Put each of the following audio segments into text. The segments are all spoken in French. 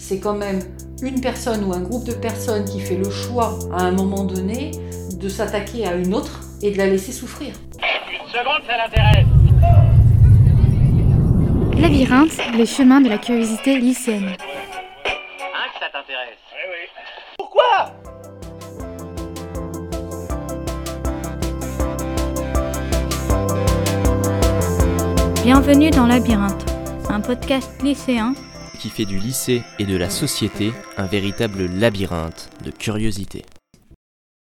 c'est quand même une personne ou un groupe de personnes qui fait le choix à un moment donné de s'attaquer à une autre et de la laisser souffrir. Une seconde, ça l'intéresse. Labyrinthe, le chemin de la curiosité lycéenne. Hein, que ça t'intéresse Oui, oui. Pourquoi? Bienvenue dans Labyrinthe, un podcast lycéen qui fait du lycée et de la société un véritable labyrinthe de curiosité.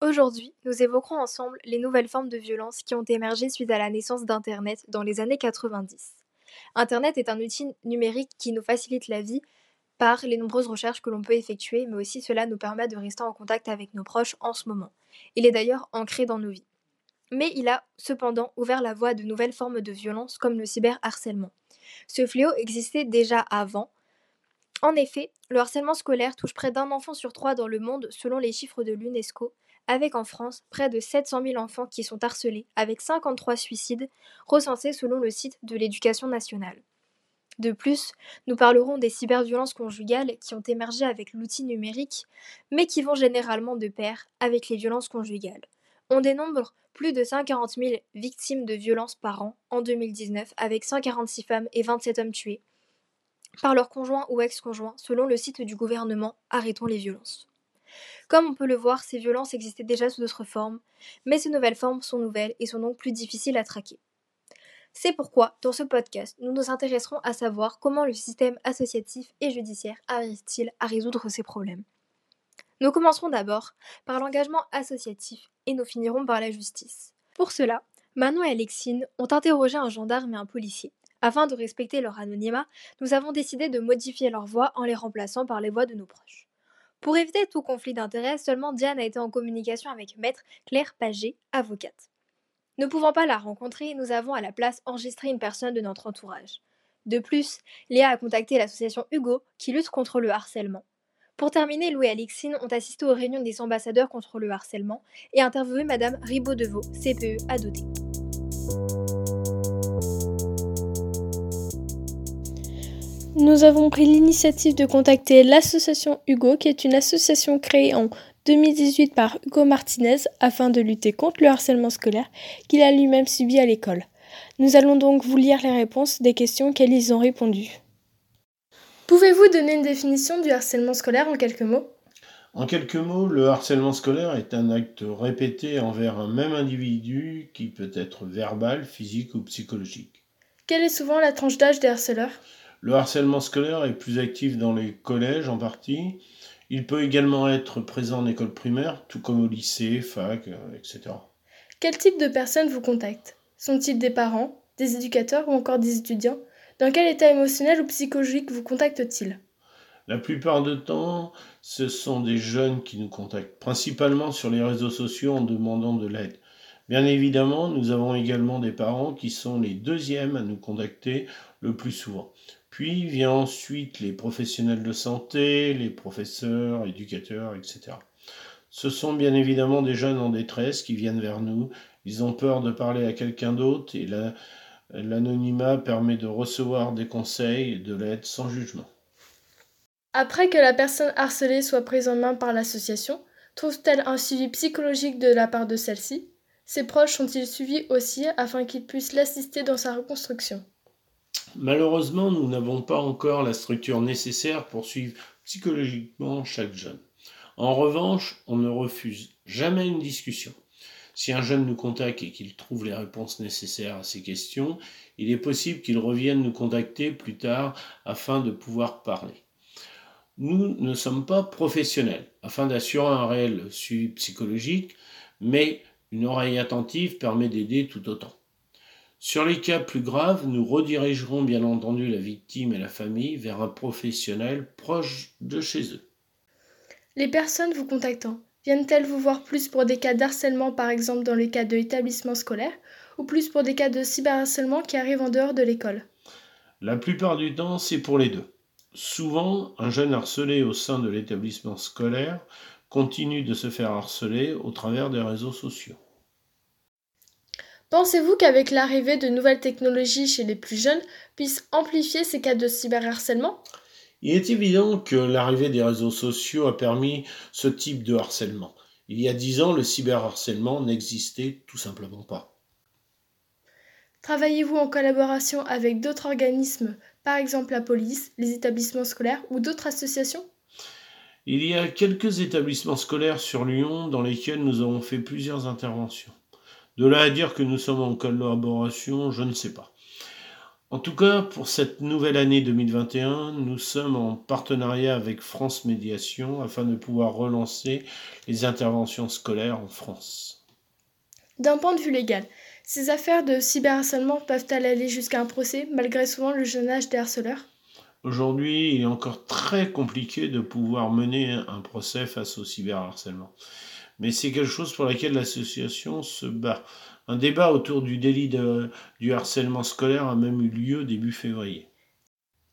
Aujourd'hui, nous évoquerons ensemble les nouvelles formes de violence qui ont émergé suite à la naissance d'Internet dans les années 90. Internet est un outil numérique qui nous facilite la vie par les nombreuses recherches que l'on peut effectuer, mais aussi cela nous permet de rester en contact avec nos proches en ce moment. Il est d'ailleurs ancré dans nos vies. Mais il a cependant ouvert la voie à de nouvelles formes de violence comme le cyberharcèlement. Ce fléau existait déjà avant. En effet, le harcèlement scolaire touche près d'un enfant sur trois dans le monde selon les chiffres de l'UNESCO, avec en France près de 700 000 enfants qui sont harcelés, avec 53 suicides recensés selon le site de l'éducation nationale. De plus, nous parlerons des cyberviolences conjugales qui ont émergé avec l'outil numérique, mais qui vont généralement de pair avec les violences conjugales. On dénombre plus de 140 000 victimes de violences par an en 2019, avec 146 femmes et 27 hommes tués par leurs conjoints ou ex-conjoints, selon le site du gouvernement Arrêtons les violences. Comme on peut le voir, ces violences existaient déjà sous d'autres formes, mais ces nouvelles formes sont nouvelles et sont donc plus difficiles à traquer. C'est pourquoi, dans ce podcast, nous nous intéresserons à savoir comment le système associatif et judiciaire arrive-t-il à résoudre ces problèmes. Nous commencerons d'abord par l'engagement associatif et nous finirons par la justice. Pour cela, Manon et Alexine ont interrogé un gendarme et un policier. Afin de respecter leur anonymat, nous avons décidé de modifier leur voix en les remplaçant par les voix de nos proches. Pour éviter tout conflit d'intérêts, seulement Diane a été en communication avec maître Claire Paget, avocate. Ne pouvant pas la rencontrer, nous avons à la place enregistré une personne de notre entourage. De plus, Léa a contacté l'association Hugo qui lutte contre le harcèlement. Pour terminer, Louis et Alexine ont assisté aux réunions des ambassadeurs contre le harcèlement et interviewé Madame Ribaud-Devaux, CPE à. Nous avons pris l'initiative de contacter l'association Hugo, qui est une association créée en 2018 par Hugo Martinez afin de lutter contre le harcèlement scolaire qu'il a lui-même subi à l'école. Nous allons donc vous lire les réponses des questions qu'elles y ont répondu. Pouvez-vous donner une définition du harcèlement scolaire en quelques mots? En quelques mots, le harcèlement scolaire est un acte répété envers un même individu qui peut être verbal, physique ou psychologique. Quelle est souvent la tranche d'âge des harceleurs? Le harcèlement scolaire est plus actif dans les collèges en partie. Il peut également être présent en école primaire, tout comme au lycée, fac, euh, etc. Quel type de personnes vous contactent? Sont-ils des parents, des éducateurs ou encore des étudiants? Dans quel état émotionnel ou psychologique vous contactent-ils? La plupart du temps, ce sont des jeunes qui nous contactent, principalement sur les réseaux sociaux en demandant de l'aide. Bien évidemment, nous avons également des parents qui sont les deuxièmes à nous contacter le plus souvent. Puis vient ensuite les professionnels de santé, les professeurs, éducateurs, etc. Ce sont bien évidemment des jeunes en détresse qui viennent vers nous. Ils ont peur de parler à quelqu'un d'autre et l'anonymat permet de recevoir des conseils et de l'aide sans jugement. Après que la personne harcelée soit prise en main par l'association, trouve-t-elle un suivi psychologique de la part de celle-ci? Ses proches sont-ils suivis aussi afin qu'ils puissent l'assister dans sa reconstruction? Malheureusement, nous n'avons pas encore la structure nécessaire pour suivre psychologiquement chaque jeune. En revanche, on ne refuse jamais une discussion. Si un jeune nous contacte et qu'il trouve les réponses nécessaires à ses questions, il est possible qu'il revienne nous contacter plus tard afin de pouvoir parler. Nous ne sommes pas professionnels afin d'assurer un réel suivi psychologique, mais une oreille attentive permet d'aider tout autant. Sur les cas plus graves, nous redirigerons bien entendu la victime et la famille vers un professionnel proche de chez eux. Les personnes vous contactant viennent-elles vous voir plus pour des cas d'harcèlement par exemple dans les cas de établissement scolaire ou plus pour des cas de cyberharcèlement qui arrivent en dehors de l'école? La plupart du temps, c'est pour les deux. Souvent, un jeune harcelé au sein de l'établissement scolaire continue de se faire harceler au travers des réseaux sociaux. Pensez-vous qu'avec l'arrivée de nouvelles technologies chez les plus jeunes puisse amplifier ces cas de cyberharcèlement? Il est évident que l'arrivée des réseaux sociaux a permis ce type de harcèlement. Il y a dix ans, le cyberharcèlement n'existait tout simplement pas. Travaillez-vous en collaboration avec d'autres organismes, par exemple la police, les établissements scolaires ou d'autres associations? Il y a quelques établissements scolaires sur Lyon dans lesquels nous avons fait plusieurs interventions. De là à dire que nous sommes en collaboration, je ne sais pas. En tout cas, pour cette nouvelle année 2021, nous sommes en partenariat avec France Médiation afin de pouvoir relancer les interventions scolaires en France. D'un point de vue légal, ces affaires de cyberharcèlement peuvent-elles aller jusqu'à un procès malgré souvent le jeune âge des harceleurs? Aujourd'hui, il est encore très compliqué de pouvoir mener un procès face au cyberharcèlement. Mais c'est quelque chose pour laquelle l'association se bat. Un débat autour du délit de, du harcèlement scolaire a même eu lieu début février.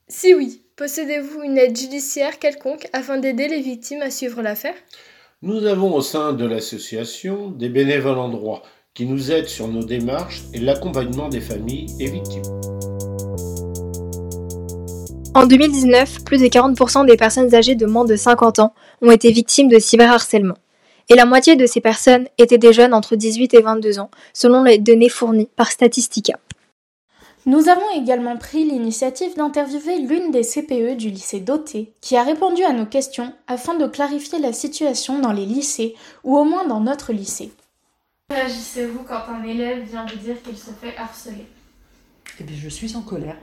Si oui, possédez-vous une aide judiciaire quelconque afin d'aider les victimes à suivre l'affaire? Nous avons au sein de l'association des bénévoles en droit qui nous aident sur nos démarches et l'accompagnement des familles et victimes. En 2019, plus de 40% des personnes âgées de moins de 50 ans ont été victimes de cyberharcèlement et la moitié de ces personnes étaient des jeunes entre 18 et 22 ans, selon les données fournies par Statistica. Nous avons également pris l'initiative d'interviewer l'une des CPE du lycée Doté, qui a répondu à nos questions afin de clarifier la situation dans les lycées, ou au moins dans notre lycée. Réagissez-vous quand un élève vient vous dire qu'il se fait harceler? Eh bien, je suis en colère.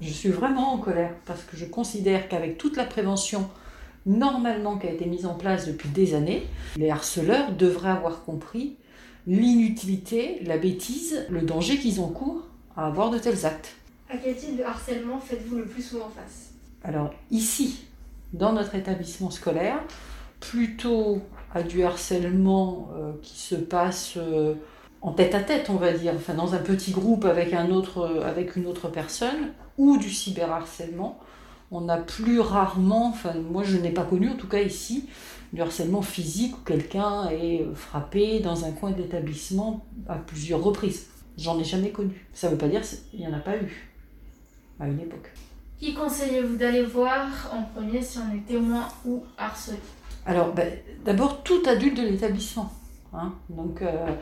Je suis vraiment en colère parce que je considère qu'avec toute la prévention normalement qui a été mise en place depuis des années, les harceleurs devraient avoir compris l'inutilité, la bêtise, le danger qu'ils encourent à avoir de tels actes. À quel type de harcèlement faites-vous le plus souvent face? Alors ici, dans notre établissement scolaire, plutôt à du harcèlement euh, qui se passe euh, en tête à tête, on va dire, enfin dans un petit groupe avec un autre, euh, avec une autre personne, ou du cyberharcèlement on a plus rarement, enfin moi je n'ai pas connu en tout cas ici, du harcèlement physique où quelqu'un est frappé dans un coin de l'établissement à plusieurs reprises. J'en ai jamais connu. Ça ne veut pas dire qu'il n'y en a pas eu à une époque. Qui conseillez-vous d'aller voir en premier si on est témoin ou harcelé? Alors ben, d'abord tout adulte de l'établissement. Hein. Donc euh,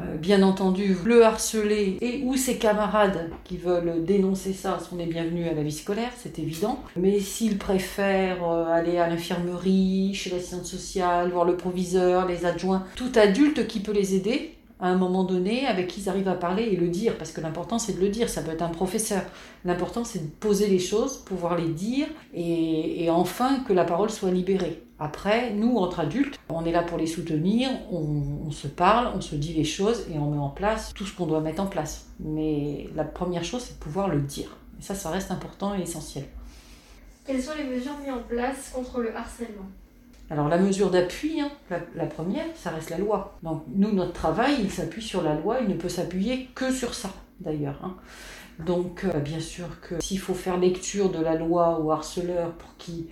euh, bien entendu, le harceler et ou ses camarades qui veulent dénoncer ça sont les bienvenus à la vie scolaire, c'est évident. Mais s'ils préfèrent euh, aller à l'infirmerie, chez l'assistante sociale, voir le proviseur, les adjoints, tout adulte qui peut les aider, à un moment donné avec qui ils arrivent à parler et le dire, parce que l'important c'est de le dire, ça peut être un professeur. L'important c'est de poser les choses, pouvoir les dire et, enfin que la parole soit libérée. Après, nous, entre adultes, on est là pour les soutenir, on, se parle, on se dit les choses et on met en place tout ce qu'on doit mettre en place. Mais la première chose, c'est de pouvoir le dire. Et ça, ça reste important et essentiel. Quelles sont les mesures mises en place contre le harcèlement? Alors la mesure d'appui, hein, la, première, ça reste la loi. Donc nous, notre travail, il s'appuie sur la loi, il ne peut s'appuyer que sur ça, d'ailleurs. Hein. Donc euh, bien sûr que s'il faut faire lecture de la loi aux harceleurs pour qu'ils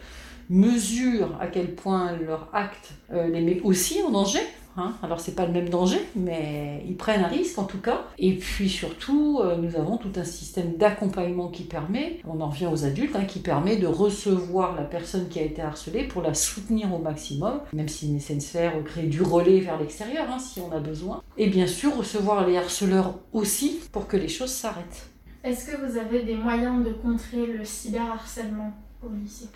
mesurent à quel point leur acte euh, les met aussi en danger, Hein. Alors c'est pas le même danger, mais ils prennent un risque en tout cas. Et puis surtout, euh, nous avons tout un système d'accompagnement qui permet, on en revient aux adultes, hein, qui permet de recevoir la personne qui a été harcelée pour la soutenir au maximum, même si nécessaire, créer du relais vers l'extérieur hein, si on a besoin. Et bien sûr, recevoir les harceleurs aussi pour que les choses s'arrêtent. Est-ce que vous avez des moyens de contrer le cyberharcèlement au lycée?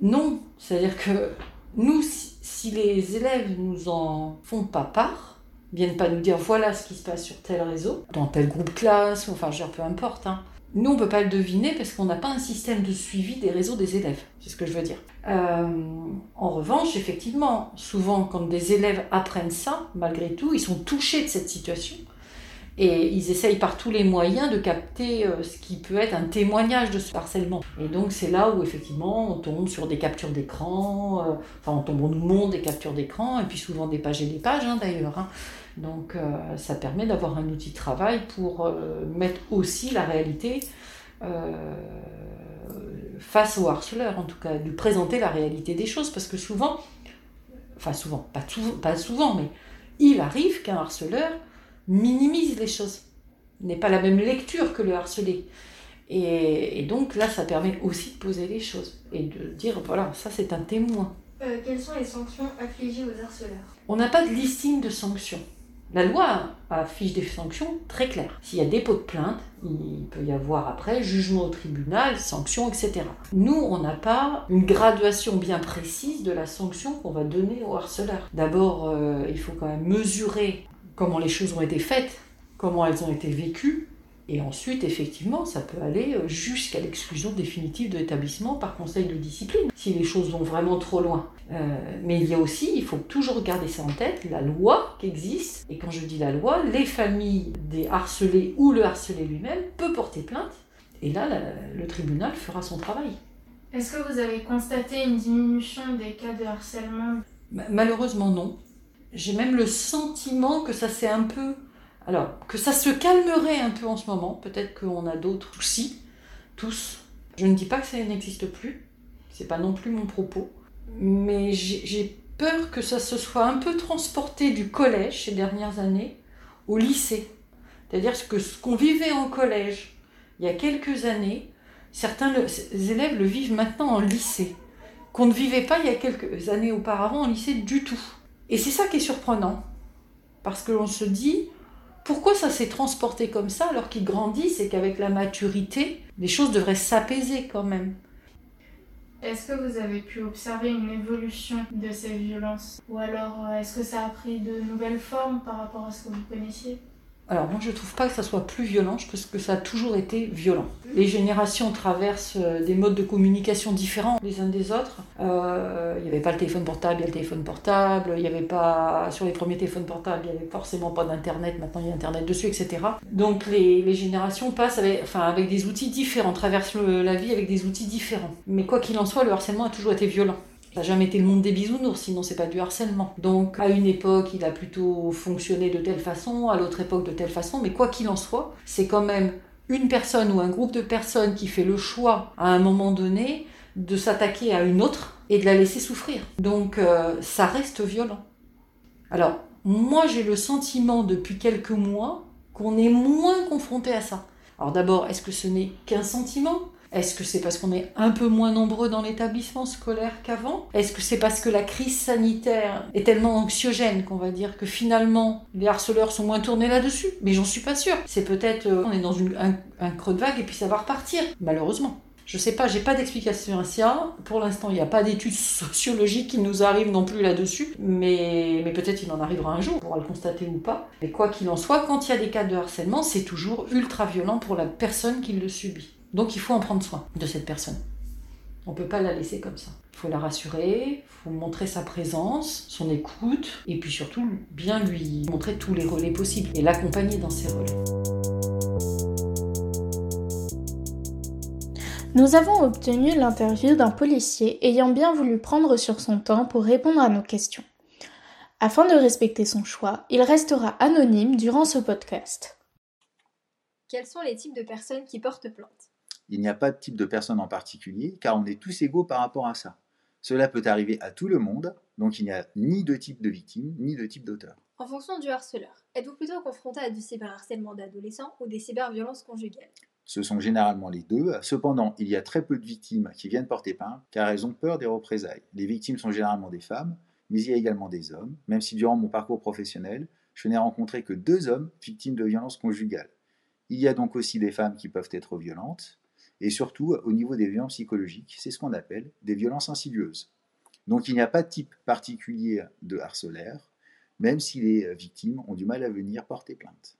Non, c'est-à-dire que nous, si les élèves nous en font pas part, viennent pas nous dire voilà ce qui se passe sur tel réseau, dans tel groupe classe, enfin genre peu importe, hein. nous on peut pas le deviner parce qu'on n'a pas un système de suivi des réseaux des élèves, c'est ce que je veux dire. Euh, en revanche, effectivement, souvent quand des élèves apprennent ça, malgré tout, ils sont touchés de cette situation et ils essayent par tous les moyens de capter euh, ce qui peut être un témoignage de ce harcèlement. Et donc c'est là où effectivement on tombe sur des captures d'écran, euh, enfin on, tombe, on nous montre des captures d'écran, et puis souvent des pages et des pages hein, d'ailleurs. Hein. Donc euh, ça permet d'avoir un outil de travail pour mettre aussi la réalité face au harceleur, en tout cas, de présenter la réalité des choses, parce que souvent, enfin souvent, pas souvent, mais il arrive qu'un harceleur minimise les choses, n'est pas la même lecture que le harcelé. Et, et donc là, ça permet aussi de poser les choses et de dire, voilà, ça c'est un témoin. Euh, quelles sont les sanctions affligées aux harceleurs? On n'a pas de listing de sanctions. La loi affiche des sanctions très claires. S'il y a dépôt de plainte, il peut y avoir après jugement au tribunal, sanctions, etc. Nous, on n'a pas une graduation bien précise de la sanction qu'on va donner au harceleur. D'abord, euh, il faut quand même mesurer comment les choses ont été faites, comment elles ont été vécues, et ensuite, effectivement, ça peut aller euh, jusqu'à l'exclusion définitive de l'établissement par conseil de discipline, si les choses vont vraiment trop loin. Euh, mais il y a aussi, il faut toujours garder ça en tête, la loi qui existe. Et quand je dis la loi, les familles des harcelés ou le harcelé lui-même peut porter plainte. Et là, la- le tribunal fera son travail. Est-ce que vous avez constaté une diminution des cas de harcèlement? Ma- Malheureusement, non. J'ai même le sentiment que ça s'est un peu. Alors, que ça se calmerait un peu en ce moment. Peut-être qu'on a d'autres soucis, tous. Je ne dis pas que ça n'existe plus. C'est pas non plus mon propos. Mais j'ai peur que ça se soit un peu transporté du collège ces dernières années au lycée. C'est-à-dire que ce qu'on vivait en collège il y a quelques années, certains le- élèves le vivent maintenant en lycée qu'on ne vivait pas il y a quelques années auparavant en lycée du tout. Et c'est ça qui est surprenant. Parce que l'on se dit, pourquoi ça s'est transporté comme ça alors qu'ils grandissent et qu'avec la maturité, les choses devraient s'apaiser quand même. Est-ce que vous avez pu observer une évolution de ces violences? Ou alors euh, est-ce que ça a pris de nouvelles formes par rapport à ce que vous connaissiez? Alors moi je trouve pas que ça soit plus violent, je pense que ça a toujours été violent. Les générations traversent euh, des modes de communication différents les uns des autres. Euh, Il n'y avait pas le téléphone portable, il y a le téléphone portable, il n'y avait pas, sur les premiers téléphones portables, il n'y avait forcément pas d'internet, maintenant il y a internet dessus, etc. Donc les, les générations passent avec, enfin, avec des outils différents, traversent la vie avec des outils différents. Mais quoi qu'il en soit, le harcèlement a toujours été violent. Ça n'a jamais été le monde des bisounours, sinon c'est pas du harcèlement. Donc à une époque, il a plutôt fonctionné de telle façon, à l'autre époque de telle façon, mais quoi qu'il en soit, c'est quand même une personne ou un groupe de personnes qui fait le choix à un moment donné de s'attaquer à une autre et de la laisser souffrir. Donc euh, ça reste violent. Alors moi j'ai le sentiment depuis quelques mois qu'on est moins confronté à ça. Alors d'abord, est-ce que ce n'est qu'un sentiment? Est-ce que c'est parce qu'on est un peu moins nombreux dans l'établissement scolaire qu'avant? Est-ce que c'est parce que la crise sanitaire est tellement anxiogène qu'on va dire que finalement les harceleurs sont moins tournés là-dessus? Mais j'en suis pas sûre. C'est peut-être euh, on est dans un, creux de vague et puis ça va repartir, malheureusement. Je sais pas, j'ai pas d'explication à ça. Pour l'instant, il n'y a pas d'études sociologiques qui nous arrivent non plus là-dessus. Mais, mais peut-être il en arrivera un jour, on pourra le constater ou pas. Mais quoi qu'il en soit, quand il y a des cas de harcèlement, c'est toujours ultra violent pour la personne qui le subit. Donc il faut en prendre soin de cette personne. On ne peut pas la laisser comme ça. Il faut la rassurer, il faut montrer sa présence, son écoute, et puis surtout bien lui montrer tous les relais possibles et l'accompagner dans ces relais. Nous avons obtenu l'interview d'un policier ayant bien voulu prendre sur son temps pour répondre à nos questions. Afin de respecter son choix, il restera anonyme durant ce podcast. Quels sont les types de personnes qui portent plainte? Il n'y a pas de type de personne en particulier, car on est tous égaux par rapport à ça. Cela peut arriver à tout le monde, donc il n'y a ni de type de victime, ni de type d'auteur. En fonction du harceleur, êtes-vous plutôt confronté à du cyberharcèlement d'adolescents ou des cyberviolences conjugales? Ce sont généralement les deux, cependant il y a très peu de victimes qui viennent porter plainte, car elles ont peur des représailles. Les victimes sont généralement des femmes, mais il y a également des hommes, même si durant mon parcours professionnel, je n'ai rencontré que deux hommes victimes de violences conjugales. Il y a donc aussi des femmes qui peuvent être violentes, et surtout au niveau des violences psychologiques, c'est ce qu'on appelle des violences insidieuses. Donc il n'y a pas de type particulier de harceleur, même si les victimes ont du mal à venir porter plainte.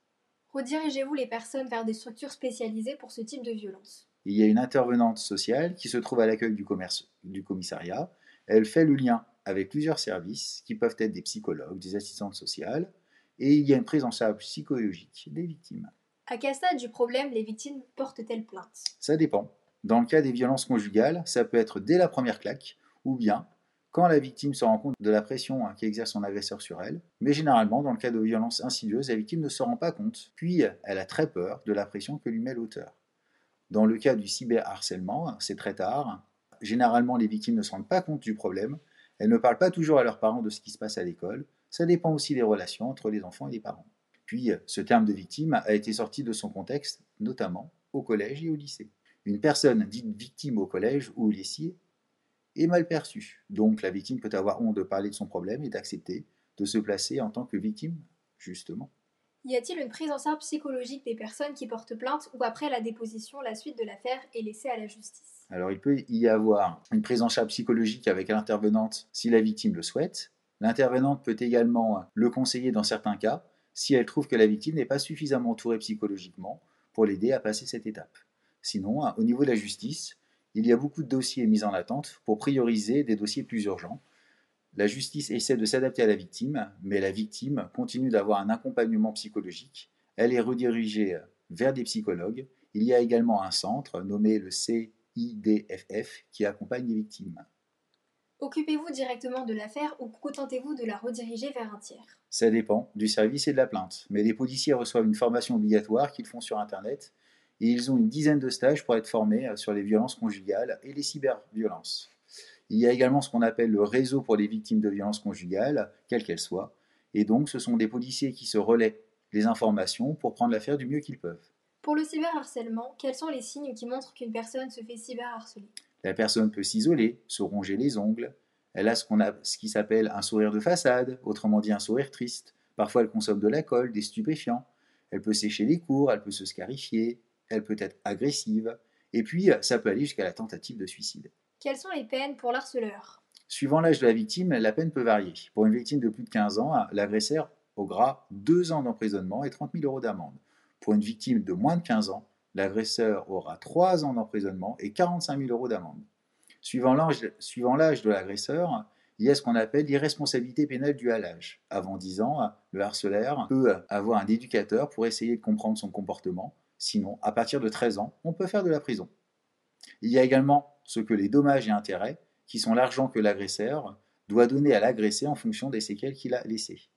Redirigez-vous les personnes vers des structures spécialisées pour ce type de violence Il y a une intervenante sociale qui se trouve à l'accueil du, commerce- du commissariat. Elle fait le lien avec plusieurs services qui peuvent être des psychologues, des assistantes sociales, et il y a une prise en charge psychologique des victimes. À quel stade du problème les victimes portent-elles plainte? Ça dépend. Dans le cas des violences conjugales, ça peut être dès la première claque, ou bien quand la victime se rend compte de la pression hein, qu'exerce son agresseur sur elle. Mais généralement, dans le cas de violences insidieuses, la victime ne se rend pas compte, puis elle a très peur de la pression que lui met l'auteur. Dans le cas du cyberharcèlement, c'est très tard. Généralement, les victimes ne se rendent pas compte du problème. Elles ne parlent pas toujours à leurs parents de ce qui se passe à l'école. Ça dépend aussi des relations entre les enfants et les parents. Puis, ce terme de victime a été sorti de son contexte, notamment au collège et au lycée. Une personne dite victime au collège ou au lycée est mal perçue. Donc la victime peut avoir honte de parler de son problème et d'accepter de se placer en tant que victime, justement. Y a-t-il une prise en charge psychologique des personnes qui portent plainte ou après la déposition, la suite de l'affaire est laissée à la justice? Alors il peut y avoir une prise en charge psychologique avec l'intervenante si la victime le souhaite. L'intervenante peut également le conseiller dans certains cas si elle trouve que la victime n'est pas suffisamment entourée psychologiquement pour l'aider à passer cette étape. Sinon, au niveau de la justice, il y a beaucoup de dossiers mis en attente pour prioriser des dossiers plus urgents. La justice essaie de s'adapter à la victime, mais la victime continue d'avoir un accompagnement psychologique. Elle est redirigée vers des psychologues. Il y a également un centre nommé le CIDFF qui accompagne les victimes. Occupez-vous directement de l'affaire ou contentez-vous de la rediriger vers un tiers? Ça dépend du service et de la plainte, mais les policiers reçoivent une formation obligatoire qu'ils font sur Internet et ils ont une dizaine de stages pour être formés euh, sur les violences conjugales et les cyberviolences. Il y a également ce qu'on appelle le réseau pour les victimes de violences conjugales, quelles qu'elles soient, et donc ce sont des policiers qui se relaient les informations pour prendre l'affaire du mieux qu'ils peuvent. Pour le cyberharcèlement, quels sont les signes qui montrent qu'une personne se fait cyberharceler? La personne peut s'isoler, se ronger les ongles, elle a ce, qu'on a, ce qui s'appelle un sourire de façade, autrement dit un sourire triste. Parfois elle consomme de l'alcool, des stupéfiants. Elle peut sécher les cours, elle peut se scarifier, elle peut être agressive, et puis ça peut aller jusqu'à la tentative de suicide. Quelles sont les peines pour l'harceleur? Suivant l'âge de la victime, la peine peut varier. Pour une victime de plus de 15 ans, l'agresseur aura 2 ans d'emprisonnement et 30 000 euros d'amende. Pour une victime de moins de 15 ans, l'agresseur aura 3 ans d'emprisonnement et 45 000 euros d'amende. Suivant l'âge de l'agresseur, il y a ce qu'on appelle l'irresponsabilité pénale due à l'âge. Avant 10 ans, le harceleur peut avoir un éducateur pour essayer de comprendre son comportement Sinon, à partir de 13 ans, on peut faire de la prison. Il y a également ce que les dommages et intérêts, qui sont l'argent que l'agresseur doit donner à l'agressé en fonction des séquelles qu'il a laissées.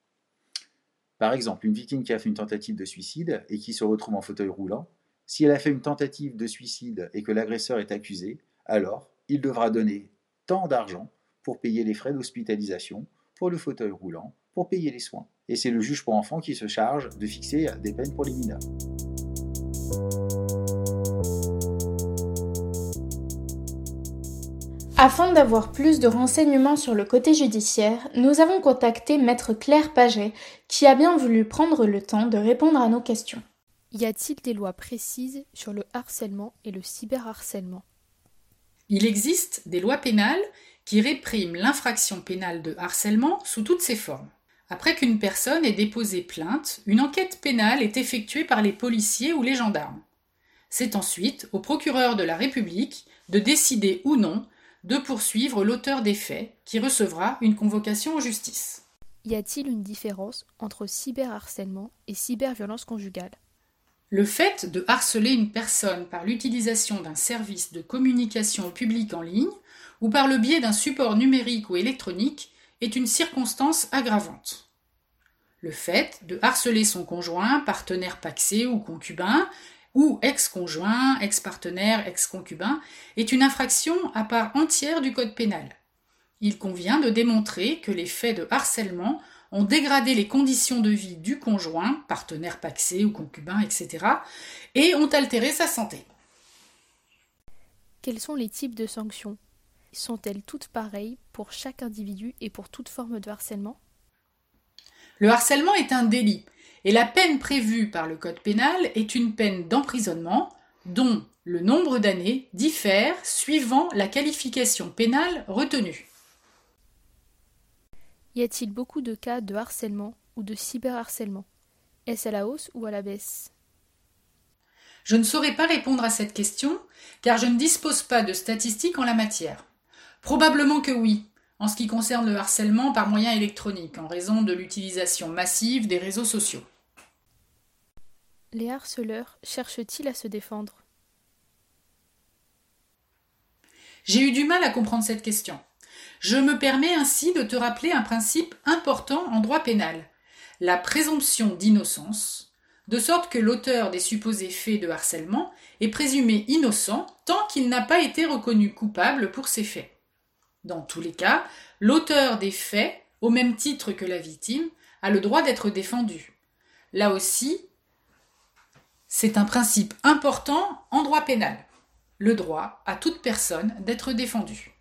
Par exemple, une victime qui a fait une tentative de suicide et qui se retrouve en fauteuil roulant, si elle a fait une tentative de suicide et que l'agresseur est accusé, alors il devra donner tant d'argent pour payer les frais d'hospitalisation, pour le fauteuil roulant, pour payer les soins. Et c'est le juge pour enfants qui se charge de fixer des peines pour les mineurs. Afin d'avoir plus de renseignements sur le côté judiciaire, nous avons contacté maître Claire Paget, qui a bien voulu prendre le temps de répondre à nos questions. Y a-t-il des lois précises sur le harcèlement et le cyberharcèlement? Il existe des lois pénales qui répriment l'infraction pénale de harcèlement sous toutes ses formes. Après qu'une personne ait déposé plainte, une enquête pénale est effectuée par les policiers ou les gendarmes. C'est ensuite au procureur de la République de décider ou non de poursuivre l'auteur des faits, qui recevra une convocation en justice. Y a-t-il une différence entre cyberharcèlement et cyberviolence conjugale? Le fait de harceler une personne par l'utilisation d'un service de communication publique en ligne ou par le biais d'un support numérique ou électronique est une circonstance aggravante. Le fait de harceler son conjoint, partenaire paxé ou concubin, ou ex-conjoint, ex-partenaire, ex-concubin, est une infraction à part entière du Code pénal. Il convient de démontrer que les faits de harcèlement ont dégradé les conditions de vie du conjoint, partenaire paxé ou concubin, etc., et ont altéré sa santé. Quels sont les types de sanctions? Sont-elles toutes pareilles pour chaque individu et pour toute forme de harcèlement? Le harcèlement est un délit et la peine prévue par le Code pénal est une peine d'emprisonnement dont le nombre d'années diffère suivant la qualification pénale retenue. Y a-t-il beaucoup de cas de harcèlement ou de cyberharcèlement? Est-ce à la hausse ou à la baisse? Je ne saurais pas répondre à cette question car je ne dispose pas de statistiques en la matière. Probablement que oui, en ce qui concerne le harcèlement par moyens électroniques, en raison de l'utilisation massive des réseaux sociaux. Les harceleurs cherchent-ils à se défendre? J'ai eu du mal à comprendre cette question. Je me permets ainsi de te rappeler un principe important en droit pénal, la présomption d'innocence, de sorte que l'auteur des supposés faits de harcèlement est présumé innocent tant qu'il n'a pas été reconnu coupable pour ces faits. Dans tous les cas, l'auteur des faits, au même titre que la victime, a le droit d'être défendu. Là aussi, c'est un principe important en droit pénal. le droit à toute personne d'être défendue.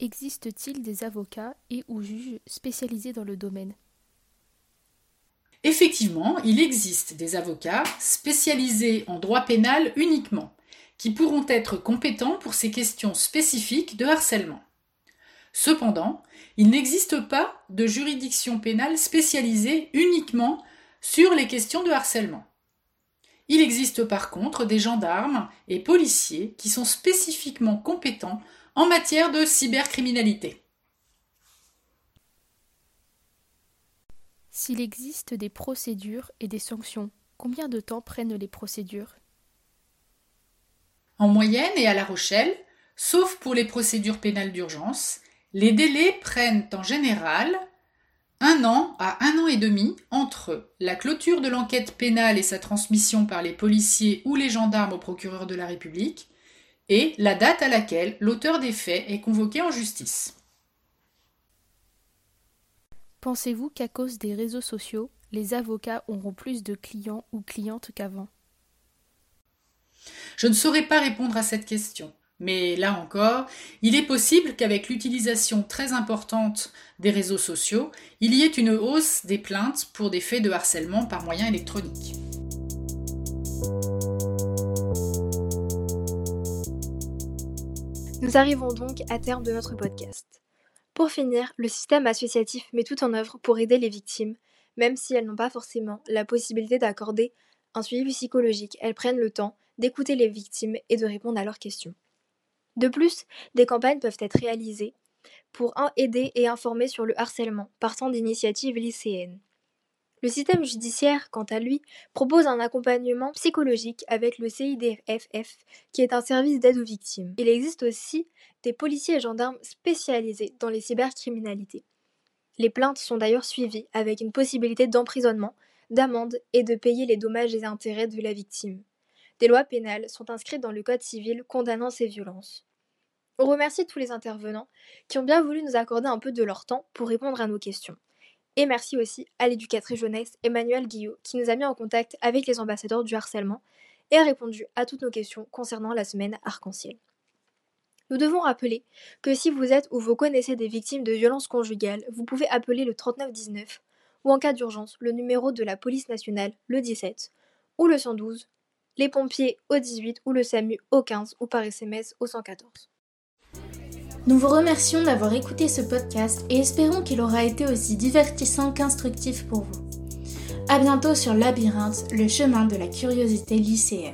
Existe-t-il des avocats et ou juges spécialisés dans le domaine? Effectivement, il existe des avocats spécialisés en droit pénal uniquement, qui pourront être compétents pour ces questions spécifiques de harcèlement. Cependant, il n'existe pas de juridiction pénale spécialisée uniquement sur les questions de harcèlement. Il existe par contre des gendarmes et policiers qui sont spécifiquement compétents en matière de cybercriminalité. S'il existe des procédures et des sanctions, combien de temps prennent les procédures? En moyenne et à La Rochelle, sauf pour les procédures pénales d'urgence, les délais prennent en général un an à un an et demi entre la clôture de l'enquête pénale et sa transmission par les policiers ou les gendarmes au procureur de la République et la date à laquelle l'auteur des faits est convoqué en justice. Pensez-vous qu'à cause des réseaux sociaux, les avocats auront plus de clients ou clientes qu'avant? Je ne saurais pas répondre à cette question. Mais là encore, il est possible qu'avec l'utilisation très importante des réseaux sociaux, il y ait une hausse des plaintes pour des faits de harcèlement par moyen électronique. Nous arrivons donc à terme de notre podcast. Pour finir, le système associatif met tout en œuvre pour aider les victimes, même si elles n'ont pas forcément la possibilité d'accorder un suivi psychologique, elles prennent le temps d'écouter les victimes et de répondre à leurs questions. De plus, des campagnes peuvent être réalisées pour aider et informer sur le harcèlement, partant d'initiatives lycéennes. Le système judiciaire, quant à lui, propose un accompagnement psychologique avec le CIDFF, qui est un service d'aide aux victimes. Il existe aussi des policiers et gendarmes spécialisés dans les cybercriminalités. Les plaintes sont d'ailleurs suivies avec une possibilité d'emprisonnement, d'amende et de payer les dommages et intérêts de la victime. Des lois pénales sont inscrites dans le Code civil condamnant ces violences. On remercie tous les intervenants qui ont bien voulu nous accorder un peu de leur temps pour répondre à nos questions. Et merci aussi à l'éducatrice jeunesse Emmanuel Guillot qui nous a mis en contact avec les ambassadeurs du harcèlement et a répondu à toutes nos questions concernant la semaine arc-en-ciel. Nous devons rappeler que si vous êtes ou vous connaissez des victimes de violences conjugales, vous pouvez appeler le 3919 ou en cas d'urgence le numéro de la police nationale le 17 ou le 112, les pompiers au 18 ou le SAMU au 15 ou par SMS au 114. Nous vous remercions d'avoir écouté ce podcast et espérons qu'il aura été aussi divertissant qu'instructif pour vous. A bientôt sur Labyrinthe, le chemin de la curiosité lycéenne.